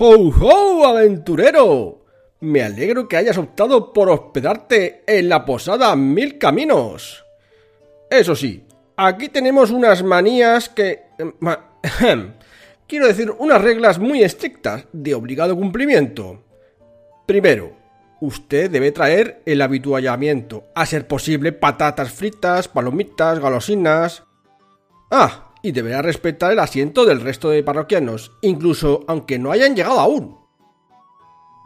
¡Ho, ho, aventurero! Me alegro que hayas optado por hospedarte en la posada Mil Caminos. Eso sí, aquí tenemos unas manías que... Quiero decir, unas reglas muy estrictas de obligado cumplimiento. Primero, usted debe traer el habituallamiento, a ser posible patatas fritas, palomitas, galosinas. Ah, y deberá respetar el asiento del resto de parroquianos, incluso aunque no hayan llegado aún.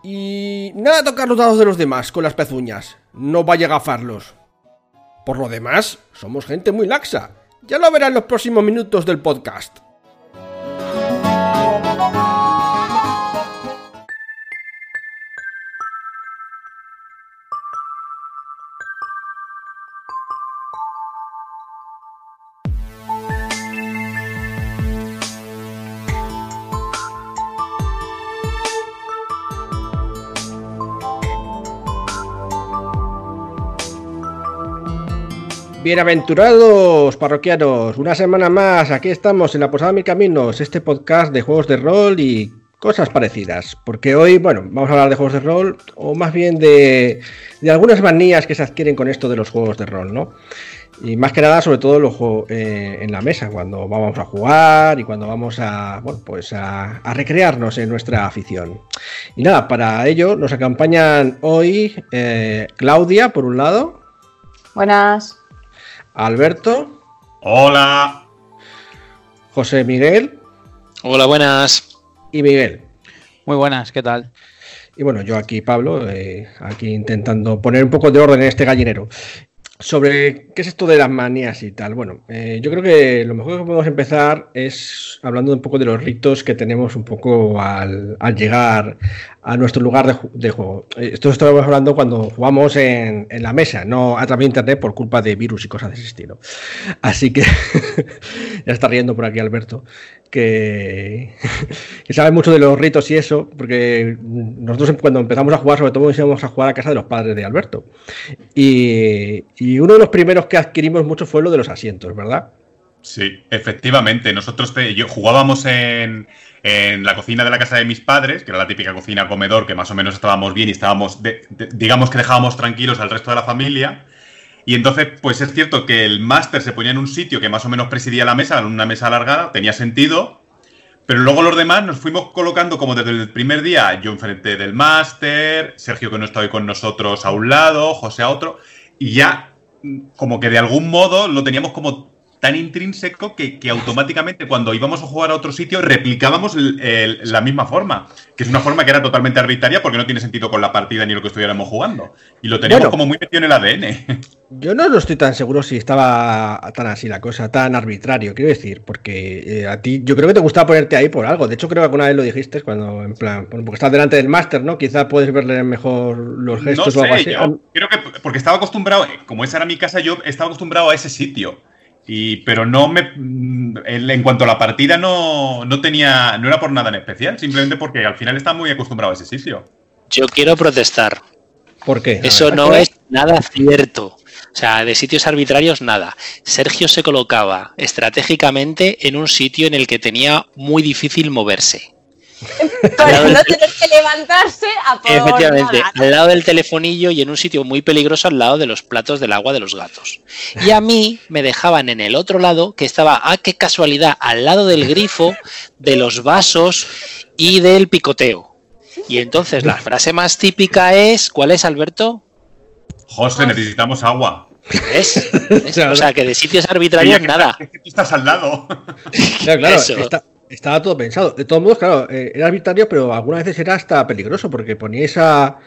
Y nada tocar los dados de los demás con las pezuñas, no vaya a gafarlos. Por lo demás, somos gente muy laxa. Ya lo verán en los próximos minutos del podcast. Bienaventurados parroquianos, una semana más, aquí estamos en la Posada Mil Caminos, este podcast de juegos de rol y cosas parecidas, porque hoy, bueno, vamos a hablar de juegos de rol, o más bien de, algunas manías que se adquieren con esto de los juegos de rol, ¿no? Y más que nada, sobre todo los eh, en la mesa, cuando vamos a jugar y cuando vamos a, bueno, pues a, recrearnos en nuestra afición. Y nada, para ello nos acompañan hoy eh, Claudia, por un lado. Buenas. Alberto. Hola. José Miguel. Hola, buenas. Y Miguel. Muy buenas, ¿qué tal? Y bueno, yo aquí, Pablo, eh, aquí intentando poner un poco de orden en este gallinero sobre qué es esto de las manías y tal. Bueno, eh, yo creo que lo mejor que podemos empezar es hablando un poco de los ritos que tenemos un poco al, llegar a nuestro lugar de, juego. Eh, esto estamos hablando cuando jugamos en, la mesa, no a través de internet por culpa de virus y cosas de ese estilo. Así que ya está riendo por aquí Alberto, que, sabe mucho de los ritos y eso, porque nosotros cuando empezamos a jugar, sobre todo íbamos a jugar a casa de los padres de Alberto. y uno de los primeros que adquirimos mucho fue lo de los asientos, ¿verdad? Sí, efectivamente. Nosotros yo, jugábamos en, la cocina de la casa de mis padres, que era la típica cocina comedor, que más o menos estábamos bien y estábamos, digamos que dejábamos tranquilos al resto de la familia. Y entonces, pues es cierto que el máster se ponía en un sitio que más o menos presidía la mesa, en una mesa alargada, tenía sentido. Pero luego los demás nos fuimos colocando como desde el primer día, yo enfrente del máster, Sergio que no está hoy con nosotros a un lado, José a otro, y ya como que de algún modo lo teníamos como tan intrínseco que, automáticamente cuando íbamos a jugar a otro sitio replicábamos la misma forma, que es una forma que era totalmente arbitraria porque no tiene sentido con la partida ni lo que estuviéramos jugando. Y lo teníamos como muy metido en el ADN. Yo no, estoy tan seguro si estaba tan así la cosa, tan arbitrario, quiero decir, porque eh, a ti yo creo que te gustaba ponerte ahí por algo. De hecho, creo que alguna vez lo dijiste cuando, en plan, porque estás delante del máster, ¿no? Quizá puedes verle mejor los gestos o algo así. creo que porque estaba acostumbrado, como esa era mi casa, yo estaba acostumbrado a ese sitio. Y, pero no me. En cuanto a la partida, no, no tenía. No era por nada en especial, simplemente porque al final estaba muy acostumbrado a ese sitio. Yo quiero protestar. ¿Por qué? Eso no es nada cierto. O sea, de sitios arbitrarios nada. Sergio se colocaba estratégicamente en un sitio en el que tenía muy difícil moverse. Para no tener que levantarse a por Efectivamente, al lado del telefonillo y en un sitio muy peligroso al lado de los platos del agua de los gatos. Y a mí me dejaban en el otro lado, que estaba, ah, qué casualidad, al lado del grifo, de los vasos y del picoteo. Y entonces la frase más típica es, ¿cuál es, Alberto? José, necesitamos agua. ¿Ves? o sea, que de sitios arbitrarios nada. tú estás al lado. claro, estaba todo pensado. De todos modos, claro, eh, era arbitrario, pero algunas veces era hasta peligroso, porque poníais a,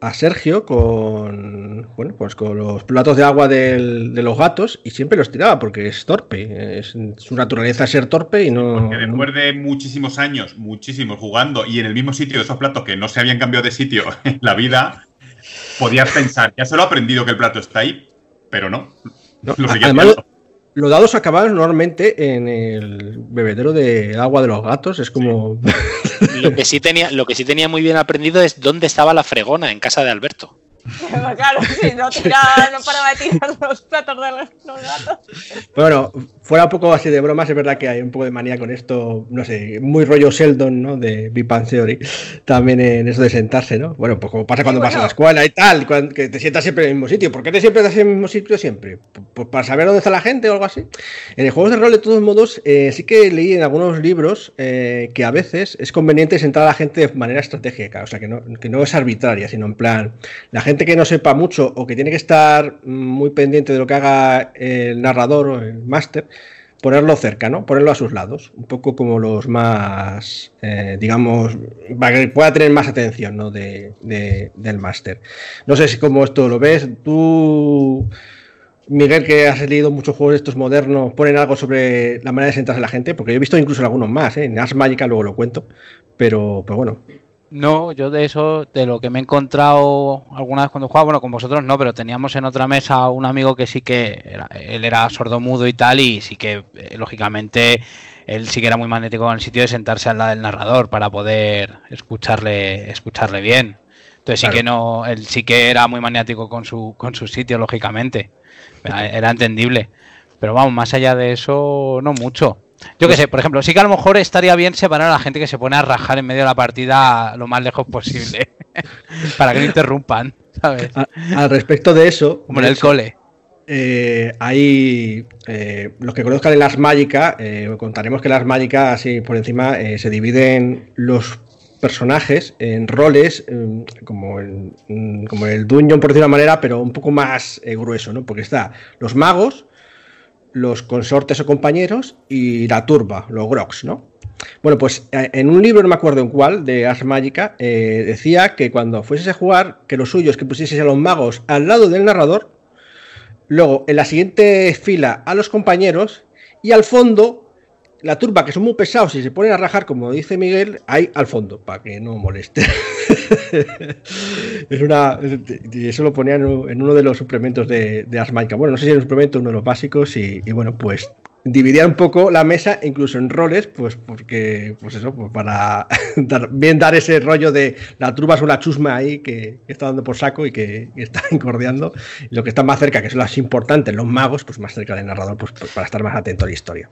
a Sergio con bueno, pues con los platos de agua de los gatos y siempre los tiraba porque es torpe. Es, su naturaleza ser torpe y no. Porque después de muchísimos años, muchísimos jugando y en el mismo sitio de esos platos que no se habían cambiado de sitio en la vida, podías pensar, ya se lo he aprendido que el plato está ahí, pero no. no los dados acababan normalmente en el bebedero de agua de los gatos, es como... Lo que sí tenía, lo que sí tenía muy bien aprendido es dónde estaba la fregona en casa de Alberto. claro, sí, no, tiraba, no paraba de tirar los platos de los gatos. Bueno, fuera un poco así de bromas, es verdad que hay un poco de manía con esto, no sé, muy rollo Sheldon, ¿no? De Big Bang Theory, también en eso de sentarse, ¿no? Bueno, pues como pasa cuando vas a la escuela y tal, que te sientas siempre en el mismo sitio. ¿Por qué te siempre en el mismo sitio siempre? Pues para saber dónde está la gente o algo así. En el juego de rol, de todos modos, eh, sí que leí en algunos libros eh, que a veces es conveniente sentar a la gente de manera estratégica, o sea, que no, que no es arbitraria, sino en plan, la gente que no sepa mucho o que tiene que estar muy pendiente de lo que haga el narrador o el máster, ponerlo cerca, ¿no? Ponerlo a sus lados, un poco como los más, eh, digamos, para que pueda tener más atención, ¿no? De, del máster. No sé si como esto lo ves, tú, Miguel, que has leído muchos juegos de estos modernos, ponen algo sobre la manera de sentarse a la gente, porque yo he visto incluso algunos más, ¿eh? En Ars Magica luego lo cuento, pero, pero bueno, no, yo de eso, de lo que me he encontrado alguna vez cuando jugaba, bueno, con vosotros no, pero teníamos en otra mesa un amigo que sí que era, él era sordomudo y tal, y sí que, eh, lógicamente, él sí que era muy magnético en el sitio de sentarse al lado del narrador para poder escucharle, escucharle bien. Entonces sí que no, él sí que era muy maniático con su, con su sitio, lógicamente. Era entendible. Pero vamos, más allá de eso, no mucho. Yo qué pues sé, por ejemplo, sí que a lo mejor estaría bien separar a la gente que se pone a rajar en medio de la partida lo más lejos posible. para que no interrumpan, ¿sabes? al respecto de eso. Como en el cole. Eh, hay eh, los que conozcan el Ars Magica, eh, contaremos que el Ars Magica, así por encima, se dividen los personajes en roles como, el, como el Dungeon, por decir una manera, pero un poco más grueso, ¿no? Porque está los magos, los consortes o compañeros y la turba, los grox, ¿no? Bueno, pues eh, en un libro, no me acuerdo en cuál, de Ars Magica, eh, decía que cuando fueses a jugar, que lo suyo es que pusieses a los magos al lado del narrador, luego en la siguiente fila a los compañeros y al fondo la turba, que son muy pesados y se ponen a rajar, como dice Miguel, ahí al fondo, para que no moleste. es una. Y eso lo ponían en uno de los suplementos de, de Asmaica. Bueno, no sé si era un suplemento, uno de los básicos, y, bueno, pues dividía un poco la mesa, incluso en roles, pues porque, pues eso, pues para bien dar ese rollo de la turba es una chusma ahí que, está dando por saco y que, está incordiando. Y lo que está más cerca, que son las importantes, los magos, pues más cerca del narrador, pues para estar más atento a la historia.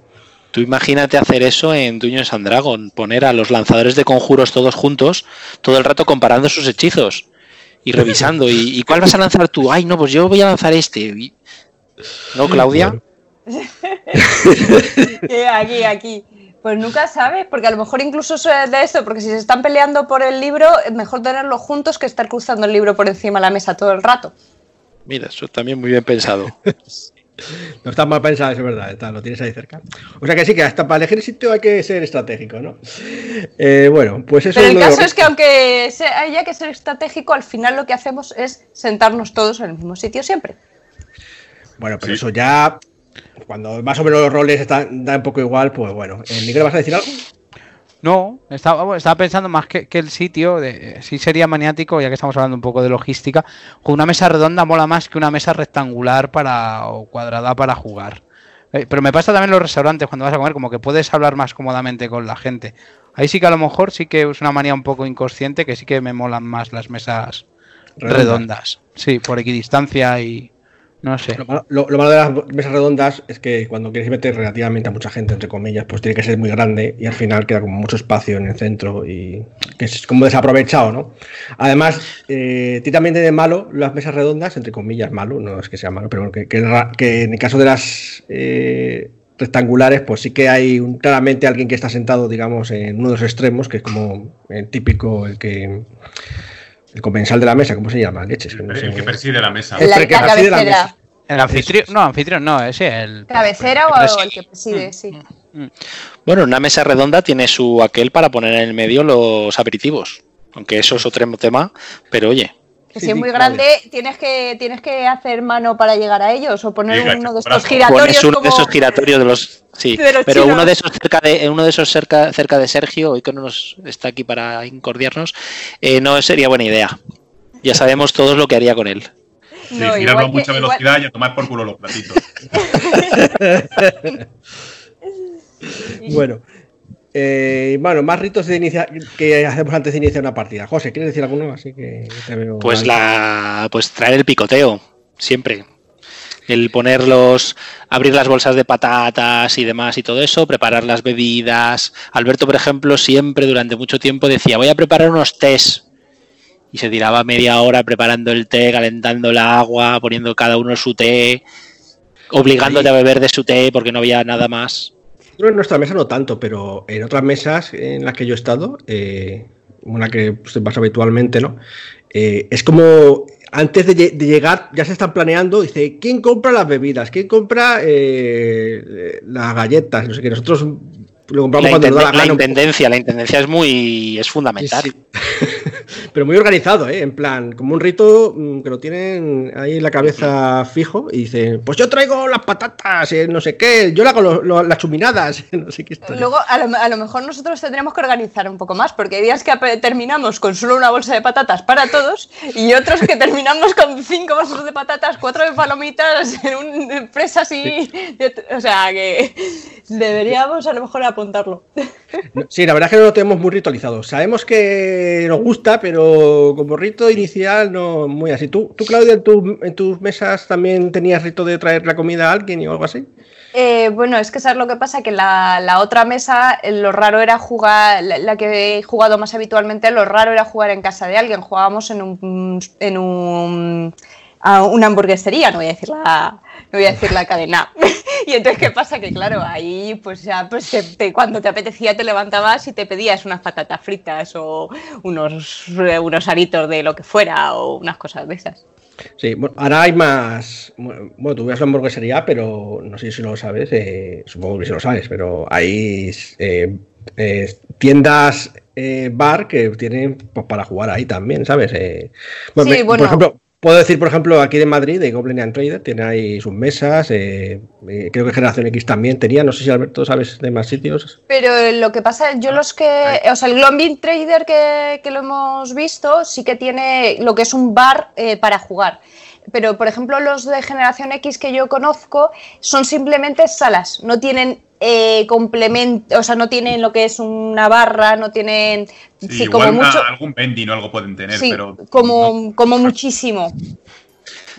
Tú imagínate hacer eso en Dungeons and Dragon, poner a los lanzadores de conjuros todos juntos, todo el rato comparando sus hechizos y revisando. ¿Y, cuál vas a lanzar tú? Ay, no, pues yo voy a lanzar este. ¿No, Claudia? aquí, aquí. Pues nunca sabes, porque a lo mejor incluso es de esto, porque si se están peleando por el libro, es mejor tenerlos juntos que estar cruzando el libro por encima de la mesa todo el rato. Mira, eso también muy bien pensado. No está mal pensado, es verdad, lo tienes ahí cerca. O sea que sí, que hasta para elegir sitio hay que ser estratégico, ¿no? Eh, bueno, pues eso Pero el caso es que aunque haya que ser estratégico, al final lo que hacemos es sentarnos todos en el mismo sitio siempre. Bueno, pero eso ya, cuando más o menos los roles están, da un poco igual, pues bueno. ¿Miguel vas a decir algo? No, estaba, estaba pensando más que, el sitio, de, sí sería maniático, ya que estamos hablando un poco de logística, con una mesa redonda mola más que una mesa rectangular para o cuadrada para jugar. Eh, pero me pasa también en los restaurantes cuando vas a comer, como que puedes hablar más cómodamente con la gente. Ahí sí que a lo mejor sí que es una manía un poco inconsciente, que sí que me molan más las mesas redondas. Sí, por equidistancia y, no sé. Lo malo, de las mesas redondas es que cuando quieres meter relativamente a mucha gente, entre comillas, pues tiene que ser muy grande y al final queda como mucho espacio en el centro y que es como desaprovechado, ¿no? Además, eh, también de malo las mesas redondas, entre comillas, malo, no es que sea malo, pero que, que, en el caso de las eh, rectangulares, pues sí que hay claramente alguien que está sentado, digamos, en uno de los extremos, que es como el típico, el que el comensal de la mesa, ¿cómo se llama? Leches. el que preside la mesa. El, que preside la mesa. El anfitrión, no, anfitrión no, ese el. ¿Cabecera o el que preside? Sí. Mm, mm. Bueno, una mesa redonda tiene su aquel para poner en el medio los aperitivos. Aunque eso es otro tema, pero oye. Que si es muy grande, tienes que tienes que hacer mano para llegar a ellos o poner uno de estos giratorios. uno de esos giratorios de los. Sí, pero uno de esos cerca de uno de esos cerca, cerca de Sergio, hoy que no nos está aquí para incordiarnos, eh, no sería buena idea. Ya sabemos todos lo que haría con él. Sí, girarlo a mucha velocidad y a tomar por culo los platitos. bueno, eh, bueno, más ritos de inicia que hacemos antes de iniciar una partida. José, ¿quieres decir alguno? Así que pues la, pues traer el picoteo, siempre. El ponerlos, abrir las bolsas de patatas y demás y todo eso, preparar las bebidas. Alberto, por ejemplo, siempre durante mucho tiempo decía, voy a preparar unos tés. Y se tiraba media hora preparando el té, calentando el agua, poniendo cada uno su té, obligándote a beber de su té porque no había nada más. En nuestra mesa no tanto, pero en otras mesas en las que yo he estado, eh, una que se pasa habitualmente, ¿no? Eh, es como antes de, llegar ya se están planeando, dice, ¿quién compra las bebidas? ¿Quién compra eh, las galletas? No sé qué, nosotros lo compramos la cuando la, intendencia, la intendencia es muy es fundamental. Pero muy organizado, ¿eh? En plan, como un rito mm, que lo tienen ahí en la cabeza fijo y dicen, pues yo traigo las patatas, eh, no sé qué, yo le hago las chuminadas, no sé qué. Luego, a lo, a lo, mejor nosotros tendremos que organizar un poco más, porque hay días que terminamos con solo una bolsa de patatas para todos y otros que terminamos con cinco bolsas de patatas, cuatro de palomitas, en un presas y... O sea, que deberíamos a lo mejor apuntarlo. Sí, la verdad es que no lo tenemos muy ritualizado. Sabemos que nos gusta, pero como rito inicial no muy así. ¿Tú, tú Claudia, en, tus mesas también tenías rito de traer la comida a alguien o algo así? Eh, bueno, es que sabes lo que pasa, que la, la otra mesa, eh, lo raro era jugar, la, que he jugado más habitualmente, lo raro era jugar en casa de alguien. Jugábamos en un, en un a una hamburguesería, no voy a decir la, no voy a decir la cadena. y entonces, ¿qué pasa? Que claro, ahí pues ya pues cuando te apetecía te levantabas y te pedías unas patatas fritas o unos, unos aritos de lo que fuera o unas cosas de esas. Sí, bueno, ahora hay más. Bueno, tú ves la hamburguesería, pero no sé si lo sabes, eh, supongo que sí lo sabes, pero hay eh, eh, tiendas bar que tienen pues, para jugar ahí también, ¿sabes? Bueno, sí, bueno, por ejemplo, Puedo decir, por ejemplo, aquí de Madrid, de Goblin and Trader, tiene ahí sus mesas. Eh, eh, creo que Generación X también tenía. No sé si Alberto sabes de más sitios. Pero lo que pasa, yo los que. O sea, el Goblin Trader que, lo hemos visto, sí que tiene lo que es un bar eh, para jugar. Pero, por ejemplo, los de Generación X que yo conozco son simplemente salas. No tienen eh, complemento, o sea, no tienen lo que es una barra, no tienen. Sí, como mucho, algún vending o algo pueden tener, pero. Como, como muchísimo.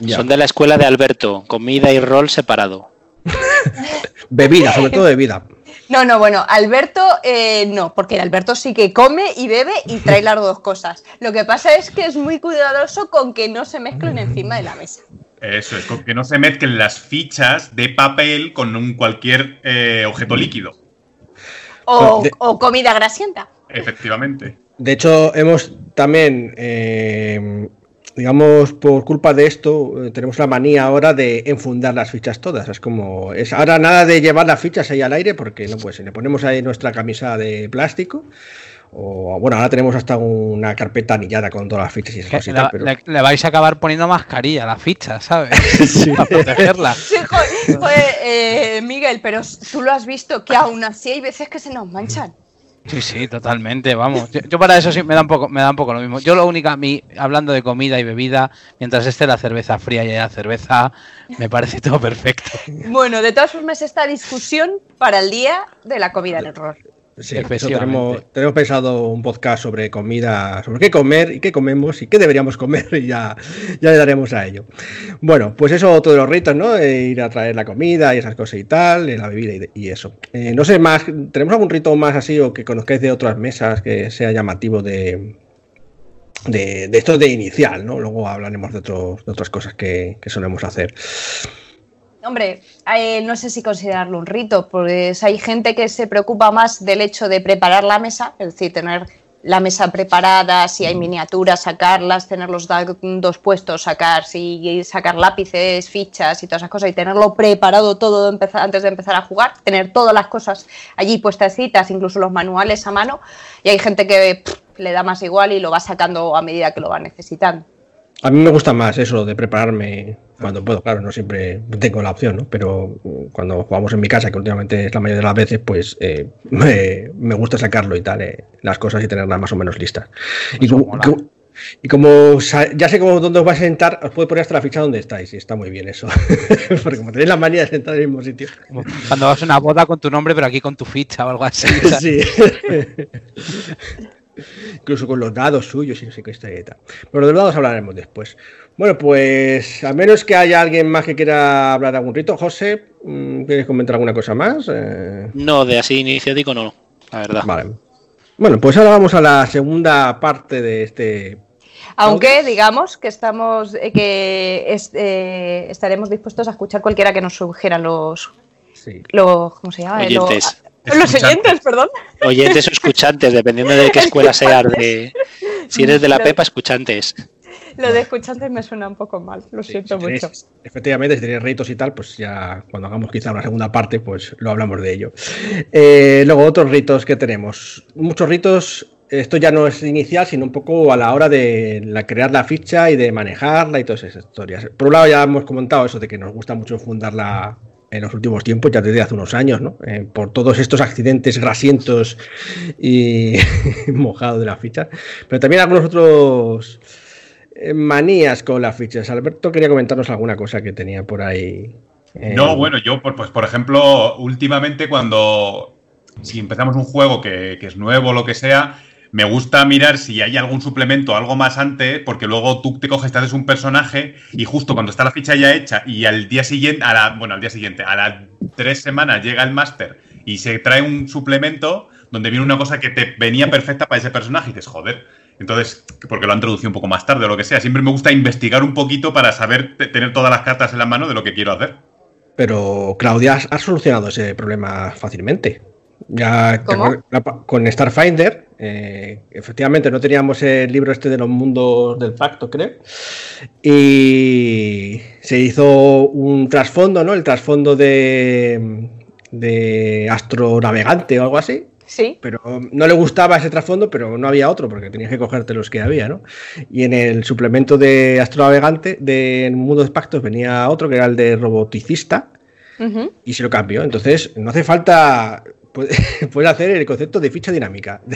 Son de la escuela de Alberto, comida y rol separado. bebida, sobre todo bebida. No, no, bueno, Alberto eh, no, porque Alberto sí que come y bebe y trae las dos cosas. Lo que pasa es que es muy cuidadoso con que no se mezclen encima de la mesa. Eso es, que no se mezclen las fichas de papel con un cualquier eh, objeto líquido. O, comida grasienta. Efectivamente. De hecho, hemos también, eh, digamos, por culpa de esto, eh, tenemos la manía ahora de enfundar las fichas todas. Es como, es ahora nada de llevar las fichas ahí al aire, porque no pues si le ponemos ahí nuestra camisa de plástico o bueno, ahora tenemos hasta una carpeta anillada con todas las fichas y esas cositas. pero... le, vais a acabar poniendo mascarilla a la ficha, ¿sabes? sí. Para protegerla. Sí, joder, eh, Miguel, pero tú lo has visto que aún así hay veces que se nos manchan. Sí, sí, totalmente, vamos. Yo, para eso sí me da un poco, me da un poco lo mismo. Yo lo único a mí, hablando de comida y bebida, mientras esté la cerveza fría y haya cerveza, me parece todo perfecto. Bueno, de todas formas, esta discusión para el día de la comida en error. Sí, tenemos, tenemos, pensado un podcast sobre comida, sobre qué comer y qué comemos y qué deberíamos comer y ya, ya le daremos a ello. Bueno, pues eso, todos los ritos, ¿no? ir a traer la comida y esas cosas y tal, la bebida y, eso. Eh, no sé, más, ¿tenemos algún rito más así o que conozcáis de otras mesas que sea llamativo de, de, esto de inicial, ¿no? Luego hablaremos de, otros, de otras cosas que, que solemos hacer. Hombre, eh, no sé si considerarlo un rito, porque hay gente que se preocupa más del hecho de preparar la mesa, es decir, tener la mesa preparada, si hay miniaturas, sacarlas, tener los dos puestos, sacar, si sacar lápices, fichas y todas esas cosas, y tenerlo preparado todo antes de empezar a jugar, tener todas las cosas allí puestecitas, incluso los manuales a mano, y hay gente que le da más igual y lo va sacando a medida que lo va necesitando. A mí me gusta más eso de prepararme cuando puedo, claro, no siempre tengo la opción, ¿no? Pero cuando jugamos en mi casa, que últimamente es la mayoría de las veces, pues eh, me, gusta sacarlo y tal, eh, las cosas y tenerlas más o menos listas. Y como, y como, ya sé cómo dónde os vais a sentar, os puedo poner hasta la ficha donde estáis, y está muy bien eso. Porque como tenéis la manía de sentar en el mismo sitio. Cuando vas a una boda con tu nombre, pero aquí con tu ficha o algo así. sí. Incluso con los dados suyos y no sé qué historia y tal. Pero de los dados hablaremos después. Bueno, pues a menos que haya alguien más que quiera hablar de algún rito, José, mm, ¿quieres comentar alguna cosa más? Eh... No, de así iniciático no, la verdad. Vale. Bueno, pues ahora vamos a la segunda parte de este. Aunque digamos que estamos, eh, que es, eh, estaremos dispuestos a escuchar cualquiera que nos sugieran los, Sí. los ¿cómo se llama? Oyentes. Los, los oyentes, perdón. Oyentes o escuchantes, dependiendo de qué escuela seas. De, si eres de la Pepa, escuchantes. Lo de escuchantes me suena un poco mal, lo Sí, siento si tenéis- mucho. efectivamente, si tenéis ritos y tal, pues ya cuando hagamos quizá una segunda parte, pues lo hablamos de ello. Eh, luego, otros ritos que tenemos. Muchos ritos, esto ya no es inicial, sino un poco a la hora de la- crear la ficha y de manejarla y todas esas historias. Por un lado, ya hemos comentado eso de que nos gusta mucho fundarla en los últimos tiempos, ya desde hace unos años, ¿no? Eh, por todos estos accidentes grasientos y mojados de la ficha. Pero también algunos otros eh, manías con las fichas. Alberto quería comentarnos alguna cosa que tenía por ahí. eh, No, bueno, yo, pues, por ejemplo, últimamente cuando, si empezamos un juego que, que es nuevo o lo que sea, me gusta mirar si hay algún suplemento, algo más antes, porque luego tú te coges, te haces un personaje y justo cuando está la ficha ya hecha y al día siguiente, a la, bueno, al día siguiente, a las tres semanas llega el máster y se trae un suplemento donde viene una cosa que te venía perfecta para ese personaje y dices, joder. Entonces, porque lo han traducido un poco más tarde o lo que sea, siempre me gusta investigar un poquito para saber, te- tener todas las cartas en la mano de lo que quiero hacer. Pero Claudia, has, solucionado ese problema fácilmente. Ya con Starfinder, eh, efectivamente no teníamos el libro este de los mundos del pacto, creo. Y se hizo un trasfondo, ¿no? El trasfondo de, de astronavegante o algo así. Sí, pero no le gustaba ese trasfondo, pero no había otro, porque tenías que cogerte los que había, ¿no? Y en el suplemento de Astronavegante, de Mundo de Pactos, venía otro, que era el de roboticista, y se lo cambió. Entonces, no hace falta. Puedes hacer el concepto de ficha dinámica.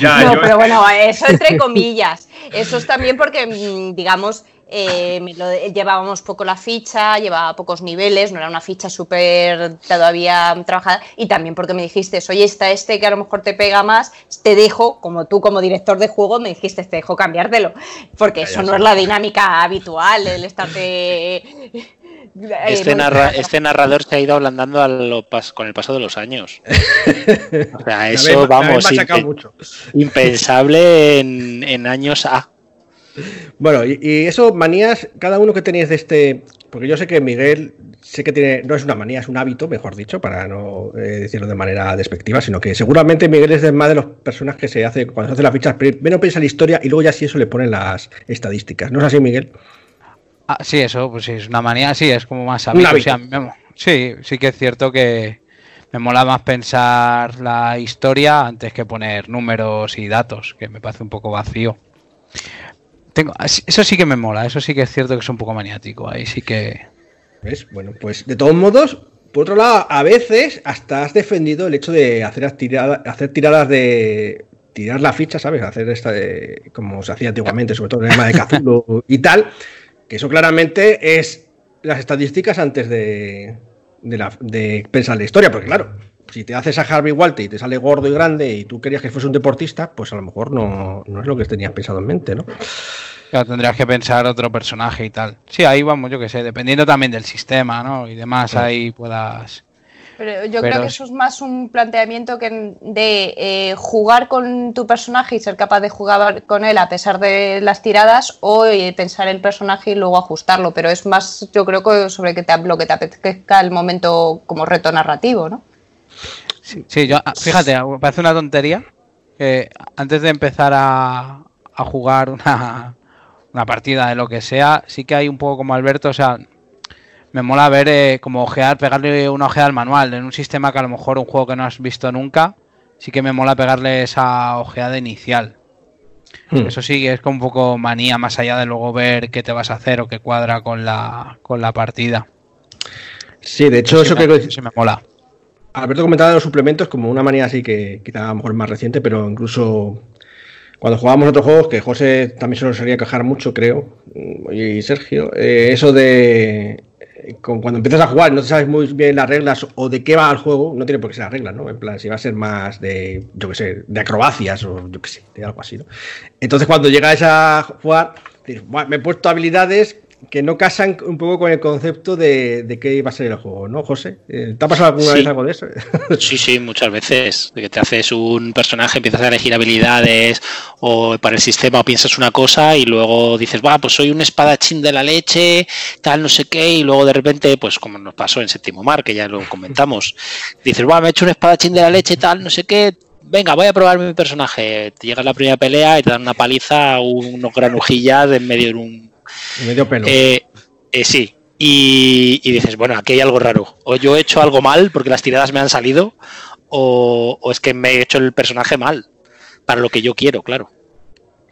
Ya, no, yo- pero bueno, eso entre comillas. Eso es también porque, mm, digamos, eh, me lo- llevábamos poco la ficha, llevaba pocos niveles, no era una ficha súper todavía trabajada. Y también porque me dijiste, oye, está este que a lo mejor te pega más, te dejo, como tú como director de juego, me dijiste, te dejo cambiártelo. Porque Ya, ya eso no sé. es la dinámica habitual, el estarte. Eh, Este, no, narra- este narrador se ha ido ablandando a lo pas- con el paso de los años. O sea, eso, me vamos, impe- mucho. impensable en, en años A. Bueno, y, y eso, manías, cada uno que tenéis de este. Porque yo sé que Miguel, sé que tiene. No es una manía, es un hábito, mejor dicho, para no eh, decirlo de manera despectiva, sino que seguramente Miguel es de más de los personas que se hace. Cuando se hace las fichas, primero piensa la historia y luego ya si eso le ponen las estadísticas. ¿No es así, Miguel? Ah, sí, eso, pues sí, es una manía, sí, es como más hábito. hábito. sí, a mí me mo- sí, sí que es cierto que me mola más pensar la historia antes que poner números y datos, que me parece un poco vacío. Tengo, eso sí que me mola, eso sí que es cierto que es un poco maniático, ahí sí que... ¿Ves? Bueno, pues de todos modos, por otro lado, a veces hasta has defendido el hecho de hacer, las tirada- hacer tiradas de. tirar la ficha, ¿sabes? Hacer esta de. como se hacía antiguamente, sobre todo en el tema de Cazulo y tal. Que eso claramente es las estadísticas antes de. de, la- de pensar la historia, porque claro. Si te haces a Harvey Walter y te sale gordo y grande y tú querías que fuese un deportista, pues a lo mejor no, no es lo que tenías pensado en mente, ¿no? Claro, tendrías que pensar otro personaje y tal. Sí, ahí vamos, yo que sé, dependiendo también del sistema, ¿no? Y demás, ahí puedas... Pero yo Pero creo que eso es más un planteamiento que de eh, jugar con tu personaje y ser capaz de jugar con él a pesar de las tiradas o eh, pensar el personaje y luego ajustarlo. Pero es más, yo creo que sobre que te, lo que te apetezca el momento como reto narrativo, ¿no? Sí, sí, yo, ah, fíjate, parece una tontería que antes de empezar a, a jugar una, una partida de lo que sea, sí que hay un poco como Alberto, o sea, me mola ver eh, como ojear, pegarle una ojeada al manual en un sistema que a lo mejor un juego que no has visto nunca, sí que me mola pegarle esa ojeada inicial. Hmm. Eso sí que es como un poco manía, más allá de luego ver qué te vas a hacer o qué cuadra con la, con la partida. Sí, de hecho, eso sí que sí me mola. Alberto comentaba de los suplementos como una manía así que quizá a lo mejor más reciente, pero incluso cuando jugábamos otros juegos, que José también se lo solía quejar mucho, creo, y Sergio, eh, eso de con- cuando empiezas a jugar y no te sabes muy bien las reglas o de qué va el juego, no tiene por qué ser las reglas, ¿no? En plan, si va a ser más de, yo qué sé, de acrobacias o yo qué sé, de algo así, ¿no? Entonces cuando llegáis a jugar, me he puesto habilidades que no casan un poco con el concepto de, de qué iba a ser el juego, ¿no, José? Eh, ¿Te ha pasado alguna vez algo de eso? sí, sí, muchas veces. De que te haces un personaje, empiezas a elegir habilidades o para el sistema o piensas una cosa y luego dices, va, pues soy un espadachín de la leche, tal, no sé qué, y luego de repente, pues como nos pasó en Séptimo Mar, que ya lo comentamos, dices, va, me he hecho un espadachín de la leche, tal, no sé qué, venga, voy a probar mi personaje. Te llega la primera pelea y te dan una paliza, unos granujillas en medio de un Eh, eh, sí. Y, dices, bueno, aquí hay algo raro. O yo he hecho algo mal porque las tiradas me han salido, o, o es que me he hecho el personaje mal. Para lo que yo quiero, claro.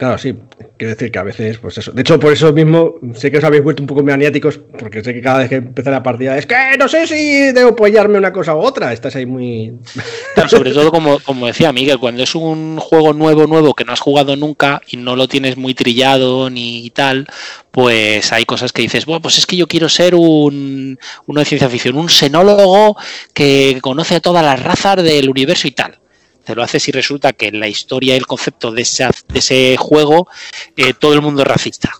Claro, sí. Quiero decir que a veces, pues eso. De hecho, por eso mismo sé que os habéis vuelto un poco maniáticos, porque sé que cada vez que empieza la partida es que no sé si debo apoyarme una cosa u otra. Estás ahí muy. sobre todo, como, como decía Miguel, cuando es un juego nuevo, nuevo que no has jugado nunca y no lo tienes muy trillado ni tal, pues hay cosas que dices, bueno, pues es que yo quiero ser un, uno de ciencia ficción, un xenólogo que conoce a todas las razas del universo y tal te lo haces y resulta que en la historia y el concepto de ese, de ese juego eh, todo el mundo es racista.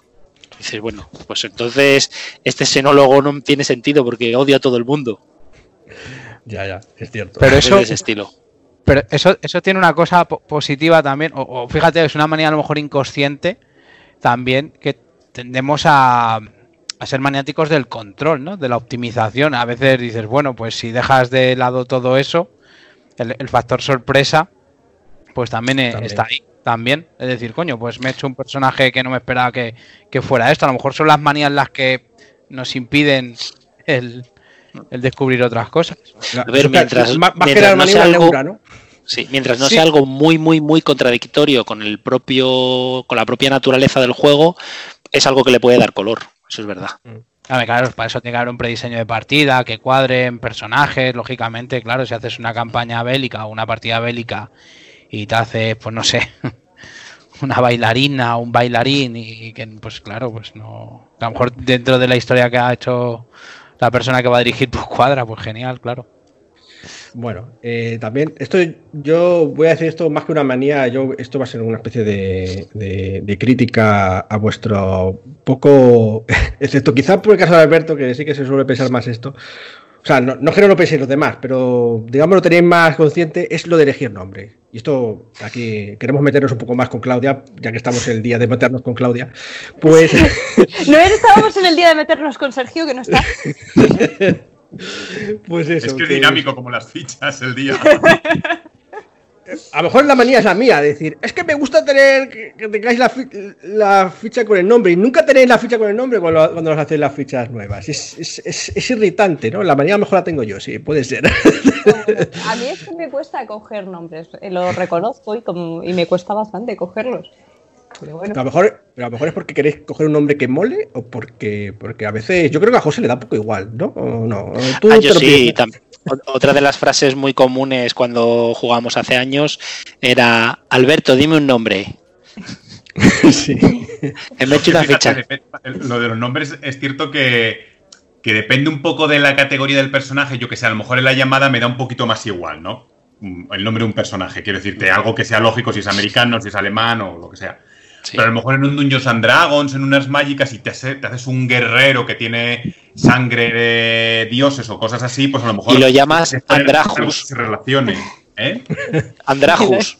dices, bueno, pues entonces este xenólogo no tiene sentido porque odia a todo el mundo. Ya, ya, es cierto. Pero eso, ese estilo. Pero eso, eso tiene una cosa positiva también, o, fíjate, es una manía a lo mejor inconsciente también que tendemos a, a ser maniáticos del control, ¿no? De la optimización. A veces dices, bueno, pues si dejas de lado todo eso, el, factor sorpresa, pues también, está ahí. También, es decir, coño, pues me he hecho un personaje que no me esperaba que, fuera esto. A lo mejor son las manías las que nos impiden el, descubrir otras cosas. A ver, mientras, no sea algo, mientras no sea algo muy, muy, muy contradictorio con el propio, con la propia naturaleza del juego, es algo que le puede dar color. Eso es verdad. Mm claro, para eso tiene que haber un prediseño de partida, que cuadren personajes, lógicamente, claro, si haces una campaña bélica o una partida bélica y te haces, pues no sé, una bailarina o un bailarín y que, pues claro, pues no, a lo mejor dentro de la historia que ha hecho la persona que va a dirigir, pues cuadra, pues genial, claro. Bueno, eh, también, esto yo voy a decir esto más que una manía, yo esto va a ser una especie de, crítica a vuestro poco, excepto quizá por el caso de Alberto, que sí que se suele pensar más esto. O sea, no, no que no lo penséis los demás, pero digamos lo tenéis más consciente, es lo de elegir nombre. Y esto aquí queremos meternos un poco más con Claudia, ya que estamos el día de meternos con Claudia. Pues. no estábamos en el día de meternos con Sergio, que no está. Pues eso. Es que es dinámico como las fichas el día. A lo mejor la manía es la mía, decir, es que me gusta tener que, tengáis la, ficha con el nombre y nunca tenéis la ficha con el nombre cuando, cuando os hacéis las fichas nuevas. Es, irritante, ¿no? La manía a lo mejor la tengo yo, sí, puede ser. a mí es que me cuesta coger nombres, eh, lo reconozco y, como, y me cuesta bastante cogerlos. Pero a lo mejor, pero a lo mejor es porque queréis coger un nombre que mole o porque, porque a veces yo creo que a José le da un poco igual, ¿no? ¿O no? Ah, yo sí, Otra de las frases muy comunes cuando jugamos hace años era Alberto, dime un nombre. sí. Me hecho una fecha. Lo de los nombres es cierto que, que depende un poco de la categoría del personaje. Yo que sé, a lo mejor en la llamada me da un poquito más igual, ¿no? El nombre de un personaje. Quiero decirte, algo que sea lógico si es americano, si es alemán o lo que sea. Pero a lo mejor en un Dungeons and Dragons, en unas mágicas, y te, haces un guerrero que tiene sangre de dioses o cosas así, pues a lo mejor. Y lo llamas Andrajus. Se relacione. ¿eh? Andrajus.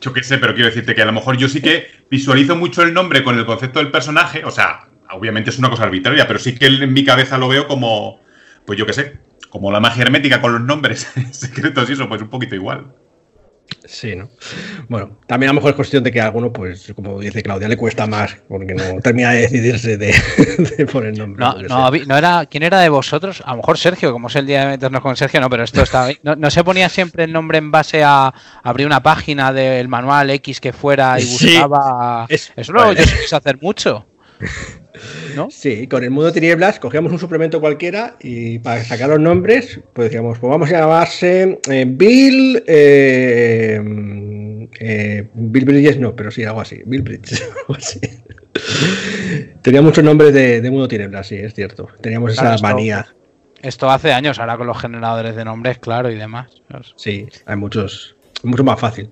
Yo qué sé, pero quiero decirte que a lo mejor yo sí que visualizo mucho el nombre con el concepto del personaje. O sea, obviamente es una cosa arbitraria, pero sí que en mi cabeza lo veo como. Pues yo qué sé, como la magia hermética con los nombres secretos y eso, pues un poquito igual. Sí, ¿no? Bueno, también a lo mejor es cuestión de que a alguno, pues, como dice Claudia, le cuesta más, porque no termina de decidirse de, poner nombre. No, no, no, era, ¿quién era de vosotros? A lo mejor Sergio, como es el día de meternos con Sergio, no, pero esto está. No, no se ponía siempre el nombre en base a abrir una página del manual X que fuera y buscaba. Eso no, yo sé hacer mucho. Sí, con el mundo tinieblas cogíamos un suplemento cualquiera y para sacar los nombres, pues decíamos, pues vamos a llamarse eh, Bill. Eh, eh, Bill Bridges no, pero sí, algo así. Bill Bridges, algo así. Tenía muchos nombres de, mundo tinieblas, sí, es cierto. Teníamos esa manía. Esto hace años, ahora con los generadores de nombres, claro, y demás. Sí, hay muchos. mucho más fácil.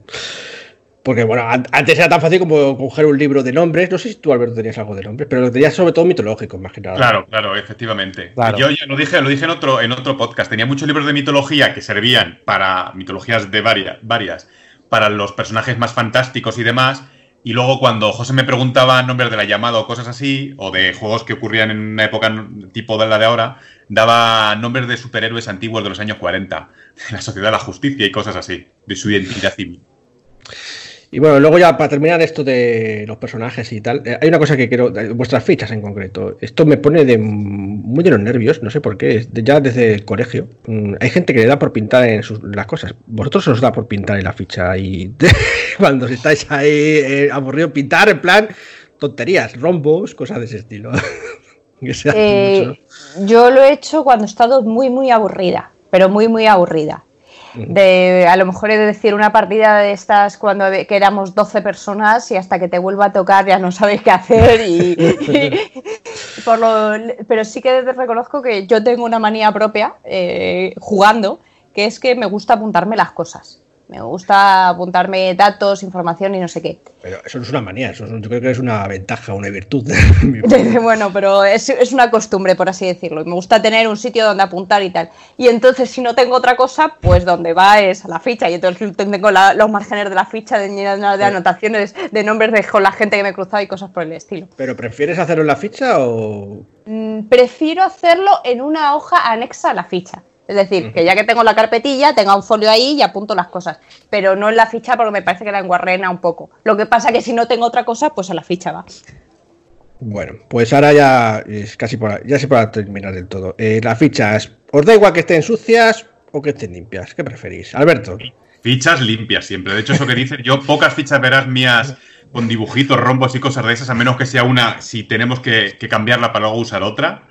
Porque bueno, antes era tan fácil como coger un libro de nombres. No sé si tú, Alberto, tenías algo de nombres, pero lo tenías sobre todo mitológico, más que nada. Claro, claro, efectivamente. Yo ya lo dije, lo dije en otro, en otro podcast. Tenía muchos libros de mitología que servían para mitologías de varias, varias, para los personajes más fantásticos y demás. Y luego cuando José me preguntaba nombres de la llamada o cosas así, o de juegos que ocurrían en una época tipo de la de ahora, daba nombres de superhéroes antiguos de los años 40, de la Sociedad de la Justicia y cosas así, de su identidad civil. Y bueno, luego ya para terminar esto de los personajes y tal, eh, hay una cosa que quiero, vuestras fichas en concreto. Esto me pone de muy de los nervios, no sé por qué, ya desde el colegio. Mm, hay gente que le da por pintar en sus, las cosas. Vosotros os da por pintar en la ficha y cuando estáis ahí eh, aburrido pintar en plan tonterías, rombos, cosas de ese estilo. Eh, yo lo he hecho cuando he estado muy, muy aburrida, pero muy, muy aburrida de a lo mejor he de decir una partida de estas cuando que éramos 12 personas y hasta que te vuelva a tocar ya no sabes qué hacer y, por lo, pero sí que reconozco que yo tengo una manía propia eh, jugando que es que me gusta apuntarme las cosas me gusta apuntarme datos, información y no sé qué. Pero eso no es una manía, eso yo creo que es una ventaja, una virtud. bueno, pero es, una costumbre, por así decirlo. Me gusta tener un sitio donde apuntar y tal. Y entonces, si no tengo otra cosa, pues donde va es a la ficha. Y entonces tengo los márgenes de la ficha de, de anotaciones, de nombres de con la gente que me he cruzado y cosas por el estilo. ¿Pero prefieres hacerlo en la ficha o...? Mm, prefiero hacerlo en una hoja anexa a la ficha. Es decir, que ya que tengo la carpetilla, tenga un folio ahí y apunto las cosas. Pero no en la ficha porque me parece que la enguarrena un poco. Lo que pasa que si no tengo otra cosa, pues a la ficha va. Bueno, pues ahora ya es casi para, ya se para terminar del todo. Eh, las fichas, ¿os da igual que estén sucias o que estén limpias? ¿Qué preferís? Alberto. Fichas limpias siempre. De hecho, eso que dices, yo pocas fichas verás mías con dibujitos, rombos y cosas de esas, a menos que sea una, si tenemos que cambiarla para luego usar otra.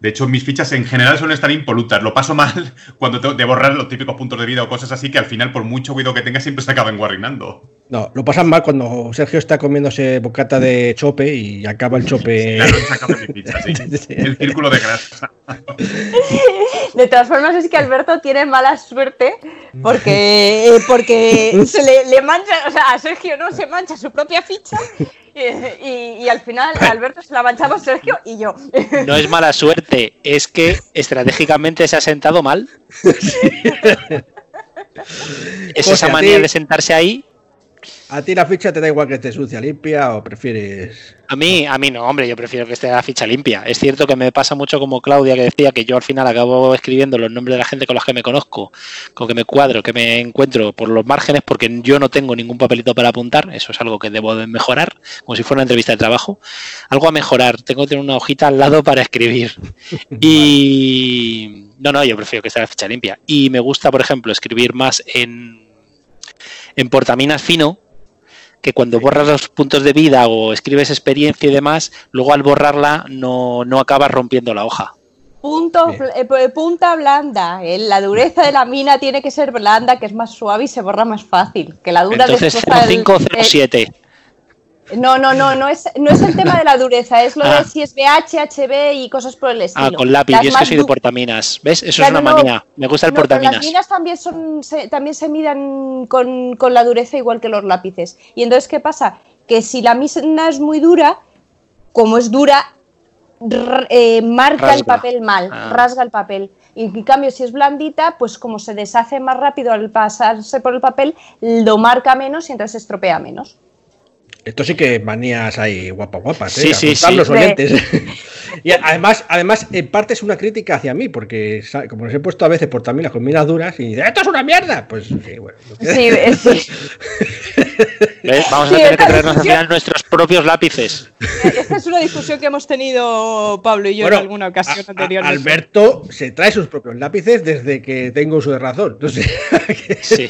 De hecho, mis fichas en general suelen estar impolutas. Lo paso mal cuando tengo de borrar los típicos puntos de vida o cosas así que al final, por mucho cuidado que tenga, siempre se acaba enguarrinando. No, lo pasan mal cuando Sergio está comiéndose bocata de chope y acaba el chope. Claro, se acaba mi ficha, sí. El círculo de grasa. De todas formas, es que Alberto tiene mala suerte porque, porque se le, mancha, o sea, a Sergio no se mancha su propia ficha y, al final Alberto se la manchamos Sergio y yo. No es mala suerte, es que estratégicamente se ha sentado mal. es esa manía de sentarse ahí ¿A ti la ficha te da igual que esté sucia, limpia o prefieres.? A mí, a mí no, hombre, yo prefiero que esté la ficha limpia. Es cierto que me pasa mucho como Claudia que decía que yo al final acabo escribiendo los nombres de la gente con los que me conozco, con que me cuadro, que me encuentro por los márgenes, porque yo no tengo ningún papelito para apuntar. Eso es algo que debo de mejorar, como si fuera una entrevista de trabajo. Algo a mejorar, tengo que tener una hojita al lado para escribir. Y. No, no, yo prefiero que esté la ficha limpia. Y me gusta, por ejemplo, escribir más en en portaminas fino, que cuando borras los puntos de vida o escribes experiencia y demás, luego al borrarla no, no acabas rompiendo la hoja. Punto, eh, punta blanda. Eh, la dureza de la mina tiene que ser blanda, que es más suave y se borra más fácil. Que la dura Entonces, 0507. No, no, no, no es, no es el tema de la dureza, es lo de ah. si es BH, HB y cosas por el ah, estilo. Ah, con lápiz, y es que soy de portaminas. ¿Ves? Eso es una manía. Me gusta el portaminas. Las minas también, son, se, también se midan con, la dureza igual que los lápices. Y entonces, ¿qué pasa? Que si la mina es muy dura, como es dura, eh, marca el papel mal, ah. rasga el papel. Y en cambio, si es blandita, pues como se deshace más rápido al pasarse por el papel, lo marca menos y entonces estropea menos. Esto sí que manías ahí guapas, guapas, ¿eh? Sí, sí, los oyentes. y además, además, en parte es una crítica hacia mí, porque como les he puesto a veces por también las comidas duras y dicen, ¡esto es una mierda! Pues sí, bueno. Sí, Vamos a tener que traernos al final nuestros propios lápices. Esta es una discusión que hemos tenido Pablo y yo en alguna ocasión anterior. Alberto se trae sus propios lápices desde que tengo uso de razón. Entonces, sí.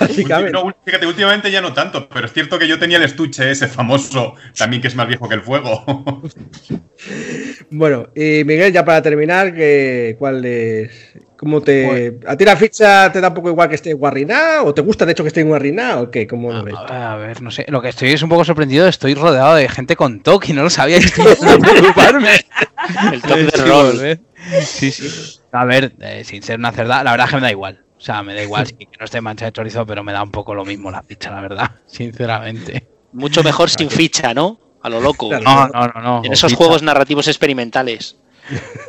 Básicamente. fíjate, últimamente ya no tanto, pero es cierto que yo tenía el estuche ese famoso, también que es más viejo que el fuego. bueno, y Miguel, ya para terminar, ¿cuál es? ¿Cómo te. Pues- ¿A ti la ficha te da un poco igual que esté guarriná? ¿O te gusta de hecho que esté guarriná? ¿O qué? ¿Cómo ves? A ver, no sé. Lo que estoy es un poco sorprendido. Estoy rodeado de gente con TOC y no lo sabía. Estoy preocuparme. el TOC de rol. ¿eh? Sí, sí. A ver, eh, sin ser una cerda, la verdad es que me da igual. O sea, me da igual si que no esté mancha de chorizo, pero me da un poco lo mismo la ficha, la verdad, sinceramente. Mucho mejor sin ficha, ¿no? A lo loco. No, no, no, no. En esos Ficha. juegos narrativos experimentales.